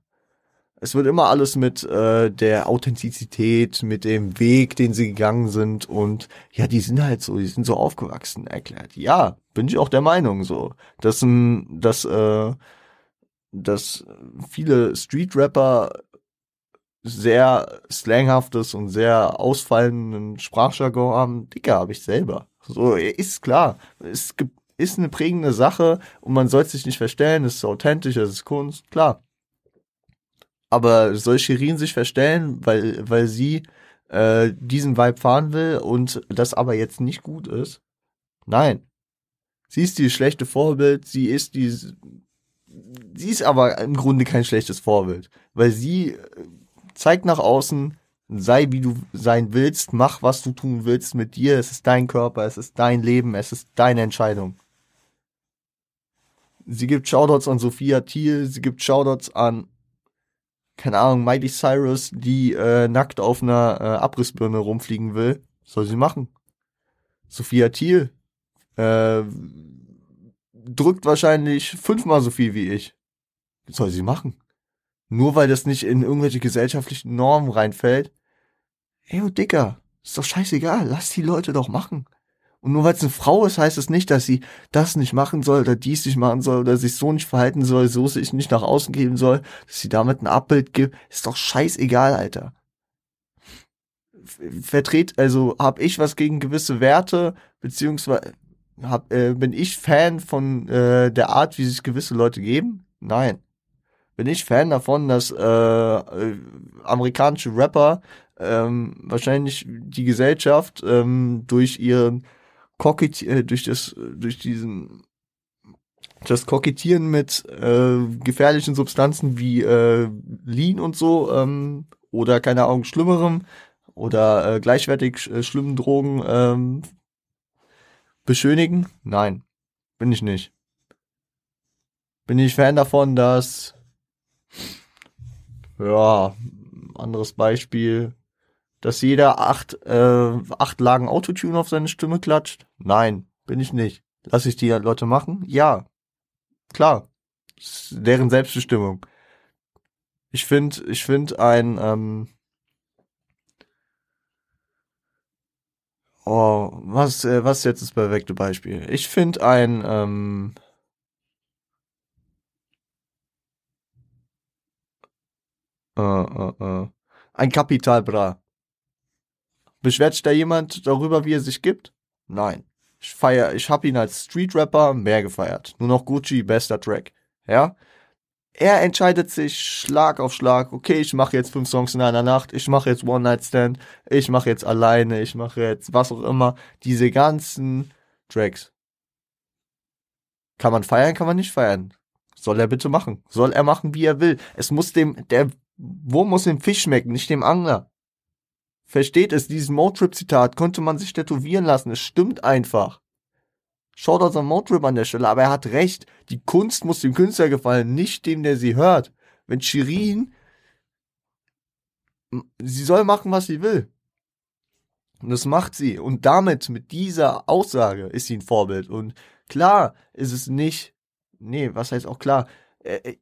Es wird immer alles mit äh, der Authentizität, mit dem Weg, den sie gegangen sind und ja, die sind halt so, die sind so aufgewachsen erklärt. Ja, bin ich auch der Meinung so, dass ein, dass äh, dass viele Street-Rapper sehr slanghaftes und sehr ausfallenden Sprachjargon haben. Dicker habe ich selber. So ist klar. Es gibt ist eine prägende Sache und man soll sich nicht verstellen, es ist authentisch, es ist Kunst, klar. Aber soll Shirin sich verstellen, weil, weil sie äh, diesen Vibe fahren will und das aber jetzt nicht gut ist? Nein. Sie ist die schlechte Vorbild, sie ist die, sie ist aber im Grunde kein schlechtes Vorbild, weil sie äh, zeigt nach außen, sei wie du sein willst, mach was du tun willst mit dir, es ist dein Körper, es ist dein Leben, es ist deine Entscheidung. Sie gibt Shoutouts an Sophia Thiel, sie gibt Shoutouts an, keine Ahnung, Mighty Cyrus, die äh, nackt auf einer äh, Abrissbirne rumfliegen will. Soll sie machen. Sophia Thiel äh, drückt wahrscheinlich fünfmal so viel wie ich. Soll sie machen. Nur weil das nicht in irgendwelche gesellschaftlichen Normen reinfällt. Ey, oh Dicker, ist doch scheißegal, lass die Leute doch machen. Und nur weil es eine Frau ist, heißt es das nicht, dass sie das nicht machen soll oder dies nicht machen soll oder sich so nicht verhalten soll, so sich nicht nach außen geben soll, dass sie damit ein Abbild gibt. Ist doch scheißegal, Alter. Vertret, also hab ich was gegen gewisse Werte, beziehungsweise hab, äh, bin ich Fan von äh, der Art, wie sich gewisse Leute geben? Nein. Bin ich Fan davon, dass äh, äh, amerikanische Rapper ähm, wahrscheinlich die Gesellschaft ähm, durch ihren Kokett äh, durch das durch diesen das Kokettieren mit äh, gefährlichen Substanzen wie äh, Lean und so ähm, oder keine Ahnung schlimmerem oder äh, gleichwertig äh, schlimmen Drogen ähm, beschönigen? Nein, bin ich nicht. Bin ich Fan davon, dass ja anderes Beispiel dass jeder acht, äh, acht Lagen Autotune auf seine Stimme klatscht? Nein, bin ich nicht. Lass ich die Leute machen? Ja. Klar. deren Selbstbestimmung. Ich finde, ich finde ein, ähm, Oh, was, äh, was jetzt das perfekte Beispiel? Ich finde ein, ähm, äh, äh, äh, ein Kapital Bra. Beschwert sich da jemand darüber, wie er sich gibt? Nein. Ich feier, ich hab ihn als Street Rapper mehr gefeiert. Nur noch Gucci, bester Track. Ja? Er entscheidet sich Schlag auf Schlag. Okay, ich mache jetzt fünf Songs in einer Nacht. Ich mache jetzt One Night Stand. Ich mache jetzt alleine. Ich mache jetzt was auch immer. Diese ganzen Tracks. Kann man feiern, kann man nicht feiern. Soll er bitte machen. Soll er machen, wie er will. Es muss dem, der Wurm muss dem Fisch schmecken, nicht dem Angler. Versteht es, dieses Motrip-Zitat konnte man sich tätowieren lassen. Es stimmt einfach. Schaut aus an Motrip an der Stelle, aber er hat recht. Die Kunst muss dem Künstler gefallen, nicht dem, der sie hört. Wenn Shirin, sie soll machen, was sie will. Und das macht sie. Und damit, mit dieser Aussage, ist sie ein Vorbild. Und klar ist es nicht, nee, was heißt auch klar, äh, äh,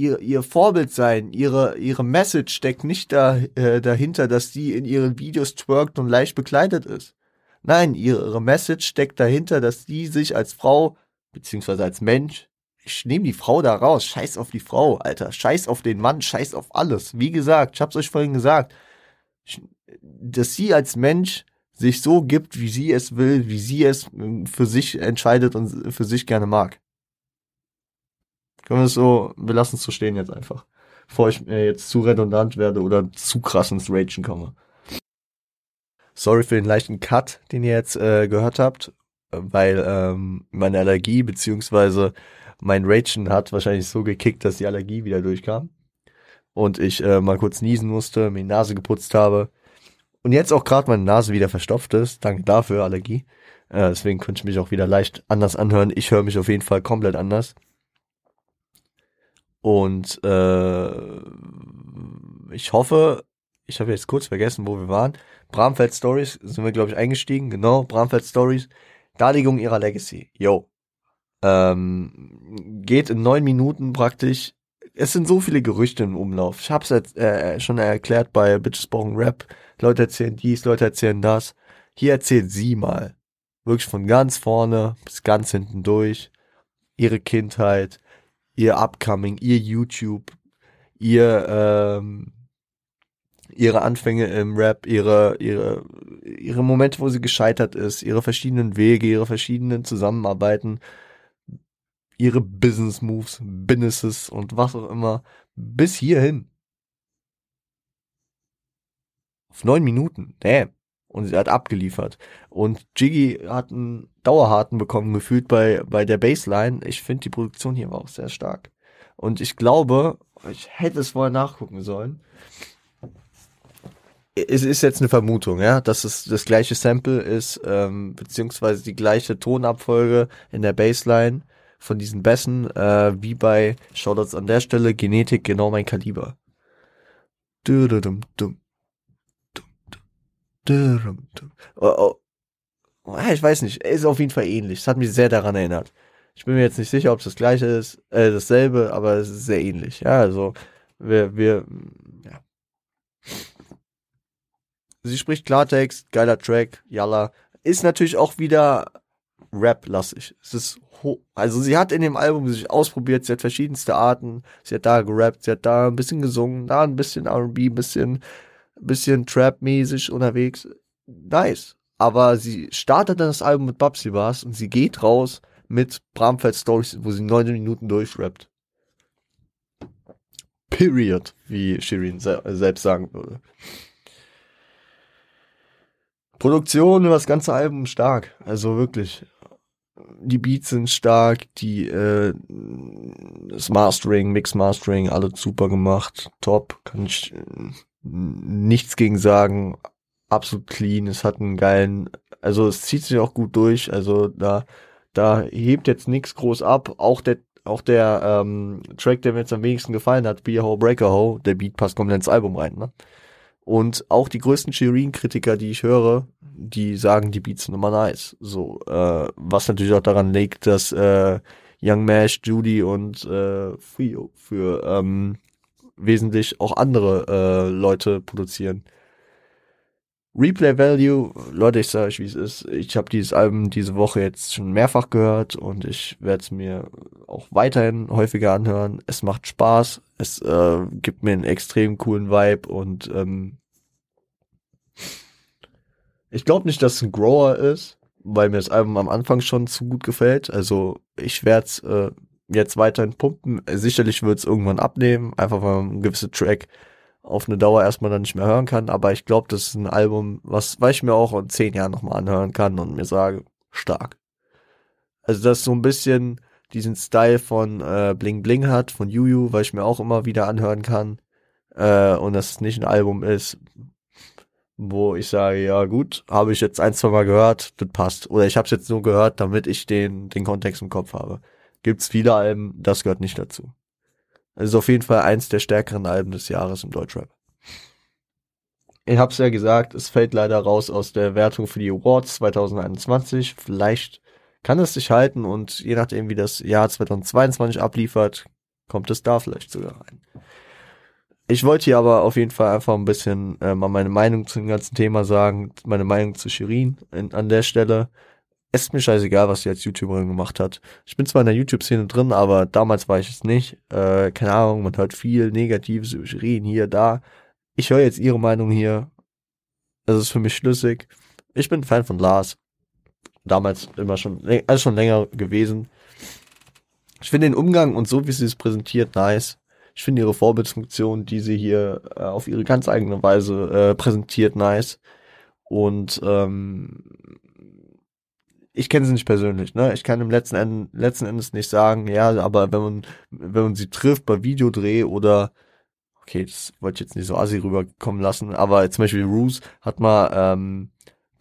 ihr, ihr Vorbild sein, ihre, ihre Message steckt nicht da, äh, dahinter, dass die in ihren Videos twerkt und leicht bekleidet ist. Nein, ihre Message steckt dahinter, dass die sich als Frau, beziehungsweise als Mensch, ich nehme die Frau da raus, scheiß auf die Frau, Alter, scheiß auf den Mann, scheiß auf alles. Wie gesagt, ich hab's euch vorhin gesagt, dass sie als Mensch sich so gibt, wie sie es will, wie sie es äh, für sich entscheidet und für sich gerne mag. Können wir es so, wir lassen es so stehen jetzt einfach. Bevor ich mir jetzt zu redundant werde oder zu krass ins Ragen komme. Sorry für den leichten Cut, den ihr jetzt äh, gehört habt, weil ähm, meine Allergie beziehungsweise mein Ragen hat wahrscheinlich so gekickt, dass die Allergie wieder durchkam. Und ich äh, mal kurz niesen musste, mir die Nase geputzt habe. Und jetzt auch gerade meine Nase wieder verstopft ist. Danke dafür, Allergie. Äh, deswegen könnte ich mich auch wieder leicht anders anhören. Ich höre mich auf jeden Fall komplett anders. Und äh, ich hoffe, ich habe jetzt kurz vergessen, wo wir waren. Bramfeld Stories sind wir, glaube ich, eingestiegen. Genau, Bramfeld Stories. Darlegung ihrer Legacy. Yo. Ähm, geht in neun Minuten praktisch. Es sind so viele Gerüchte im Umlauf. Ich habe es jetzt äh, schon erklärt bei Bitches Brauchen Rap. Leute erzählen dies, Leute erzählen das. Hier erzählt sie mal. Wirklich von ganz vorne bis ganz hinten durch. Ihre Kindheit, ihr Upcoming, ihr YouTube, ihr ähm, ihre Anfänge im Rap, ihre ihre ihre Momente, wo sie gescheitert ist, ihre verschiedenen Wege, ihre verschiedenen Zusammenarbeiten, ihre Business Moves, Businesses und was auch immer bis hierhin. Auf neun Minuten, damn. Und sie hat abgeliefert. Und Jiggy hat einen Dauerharten bekommen, gefühlt bei, bei der Baseline. Ich finde, die Produktion hier war auch sehr stark. Und ich glaube, ich hätte es vorher nachgucken sollen. Es ist jetzt eine Vermutung, ja, dass es das gleiche Sample ist, ähm, beziehungsweise die gleiche Tonabfolge in der Bassline von diesen Bässen, äh, wie bei Shoutouts an der Stelle, Genetik genau mein Kaliber. Dum, dum. Ich weiß nicht, ist auf jeden Fall ähnlich. Es hat mich sehr daran erinnert. Ich bin mir jetzt nicht sicher, ob es das gleiche ist, äh, dasselbe, aber es ist sehr ähnlich. Ja, also wir, wir, ja. Sie spricht Klartext, geiler Track, Yalla. Ist natürlich auch wieder Rap-lastig. Es ist also sie hat in dem Album sich ausprobiert, sie hat verschiedenste Arten, sie hat da gerappt, sie hat da ein bisschen gesungen, da ein bisschen R&B, ein bisschen, bisschen Trap-mäßig unterwegs. Nice. Aber sie startet dann das Album mit Babsy Bars und sie geht raus mit Bramfeld Stories, wo sie neun Minuten durchrappt. Period, wie Shirin se selbst sagen würde. Produktion über das ganze Album stark. Also wirklich die Beats sind stark, die äh, das Mastering, Mix Mastering, alles super gemacht, top, kann ich äh, nichts gegen sagen, absolut clean, es hat einen geilen, also es zieht sich auch gut durch, also da da hebt jetzt nichts groß ab, auch der auch der ähm, Track, der mir jetzt am wenigsten gefallen hat, Be a Ho Breaker Ho, der Beat passt komplett ins Album rein, ne? Und auch die größten Shirin-Kritiker, die ich höre, die sagen, die Beats sind immer nice. So, äh, was natürlich auch daran liegt, dass äh, Young Mash, Judy und äh, Frio für ähm, wesentlich auch andere äh, Leute produzieren. Replay Value, Leute, ich sage euch, wie es ist. Ich habe dieses Album diese Woche jetzt schon mehrfach gehört und ich werde es mir auch weiterhin häufiger anhören. Es macht Spaß, es äh, gibt mir einen extrem coolen Vibe und ähm, ich glaube nicht, dass es ein Grower ist, weil mir das Album am Anfang schon zu gut gefällt. Also ich werde es äh, jetzt weiterhin pumpen. Sicherlich wird es irgendwann abnehmen, einfach weil man gewisse Track auf eine Dauer erstmal dann nicht mehr hören kann. Aber ich glaube, das ist ein Album, was, was ich mir auch in zehn Jahren nochmal anhören kann und mir sage, stark. Also das so ein bisschen diesen Style von äh, Bling Bling hat, von Juju, weil ich mir auch immer wieder anhören kann. Äh, und dass es nicht ein Album ist, wo ich sage, ja gut, habe ich jetzt ein, zwei Mal gehört, das passt. Oder ich habe es jetzt nur gehört, damit ich den, den Kontext im Kopf habe. Gibt's viele Alben, das gehört nicht dazu. Ist auf jeden Fall eins der stärkeren Alben des Jahres im Deutschrap. Ich habe es ja gesagt, es fällt leider raus aus der Wertung für die Awards 2021. Vielleicht kann es sich halten und je nachdem, wie das Jahr 2022 abliefert, kommt es da vielleicht sogar rein. Ich wollte hier aber auf jeden Fall einfach ein bisschen äh, mal meine Meinung zu dem ganzen Thema sagen, meine Meinung zu Shirin in, an der Stelle. Es ist mir scheißegal, was sie als YouTuberin gemacht hat. Ich bin zwar in der YouTube-Szene drin, aber damals war ich es nicht. Äh, keine Ahnung, man hört viel Negatives über Shirin hier, da. Ich höre jetzt ihre Meinung hier. Das ist für mich schlüssig. Ich bin Fan von Lars. Damals immer schon, also schon länger gewesen. Ich finde den Umgang und so, wie sie es präsentiert, nice. Ich finde ihre Vorbildfunktion, die sie hier äh, auf ihre ganz eigene Weise äh, präsentiert, nice. Und ähm, ich kenne sie nicht persönlich, ne? Ich kann im letzten, Ende, letzten Endes nicht sagen, ja, aber wenn man, wenn man sie trifft bei Videodreh oder okay, das wollte ich jetzt nicht so assi rüberkommen lassen, aber zum Beispiel Roos hat mal ähm,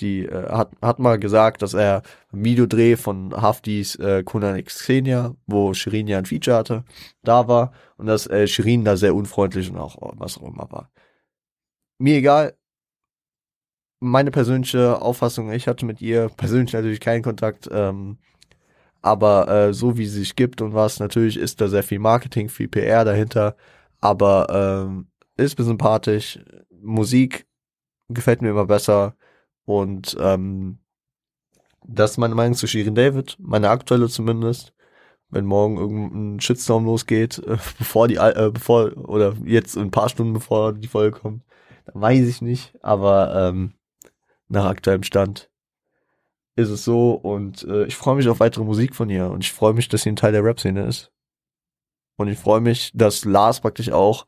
die äh, hat, hat mal gesagt, dass er ein Videodreh von Haftis äh, Conan X Xenia, wo Shirin ja ein Feature hatte, da war und dass äh, Shirin da sehr unfreundlich und auch was auch immer war. Mir egal. Meine persönliche Auffassung, ich hatte mit ihr persönlich natürlich keinen Kontakt, ähm, aber äh, so wie sie sich gibt und was, natürlich ist da sehr viel Marketing, viel PR dahinter, aber ähm, ist mir sympathisch, Musik gefällt mir immer besser, und ähm, das ist meine Meinung zu Shirin David, meine aktuelle zumindest. Wenn morgen irgendein Shitstorm losgeht, äh, bevor die, äh, bevor, oder jetzt ein paar Stunden bevor die Folge kommt, dann weiß ich nicht. Aber ähm, nach aktuellem Stand ist es so und äh, ich freue mich auf weitere Musik von ihr und ich freue mich, dass sie ein Teil der Rap-Szene ist. Und ich freue mich, dass Lars praktisch auch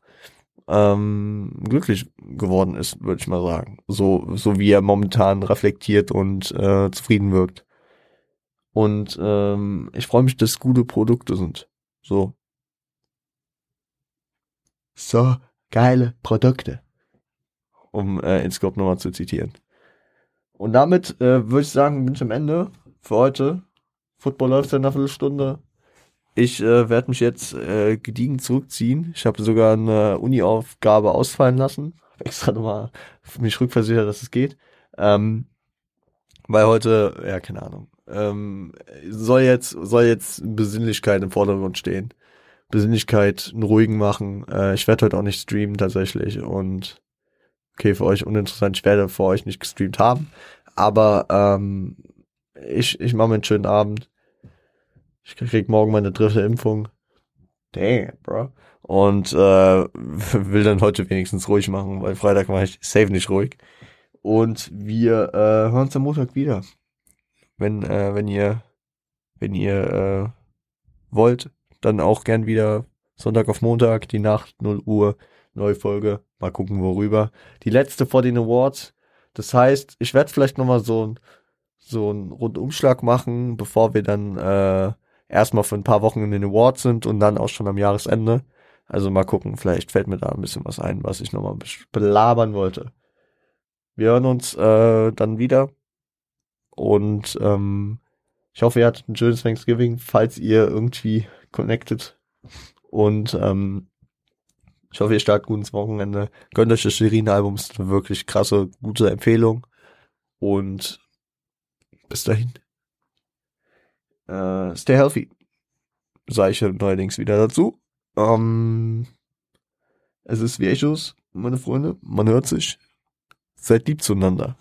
ähm, glücklich geworden ist, würde ich mal sagen. So, so wie er momentan reflektiert und äh, zufrieden wirkt. Und ähm, ich freue mich, dass gute Produkte sind. So. so geile Produkte. Um äh, InScope nochmal zu zitieren. Und damit äh, würde ich sagen, bin ich am Ende für heute. Football läuft ja in einer Viertelstunde. Ich äh, werde mich jetzt äh, gediegen zurückziehen. Ich habe sogar eine Uni-Aufgabe ausfallen lassen. Hab extra nochmal mich rückversichert, dass es geht. Ähm, weil heute, ja, keine Ahnung, ähm, soll jetzt, soll jetzt Besinnlichkeit im Vordergrund stehen. Besinnlichkeit, einen ruhigen machen. Äh, ich werde heute auch nicht streamen tatsächlich und okay, für euch uninteressant, ich werde für euch nicht gestreamt haben. Aber ähm, ich, ich mache mir einen schönen Abend. Ich krieg morgen meine dritte Impfung. Damn, bro. Und äh, will dann heute wenigstens ruhig machen, weil Freitag war ich safe nicht ruhig. Und wir äh, hören uns am Montag wieder. Wenn, äh, wenn ihr, wenn ihr äh, wollt, dann auch gern wieder Sonntag auf Montag, die Nacht, 0 Uhr, neue Folge. Mal gucken, worüber. Die letzte vor den Awards. Das heißt, ich werde vielleicht nochmal so ein so einen Rundumschlag machen, bevor wir dann äh, erstmal für ein paar Wochen in den Awards sind und dann auch schon am Jahresende. Also mal gucken, vielleicht fällt mir da ein bisschen was ein, was ich nochmal belabern wollte. Wir hören uns äh, dann wieder und ähm, ich hoffe, ihr hattet ein schönes Thanksgiving, falls ihr irgendwie connected und ähm, ich hoffe, ihr startet gut ins Wochenende. Gönnt euch das Shirin-Album, ist eine wirklich krasse, gute Empfehlung. Und bis dahin. Äh, stay healthy. Sage ich neuerdings wieder dazu. Ähm, es ist wie Echos, meine Freunde. Man hört sich. Seid lieb zueinander.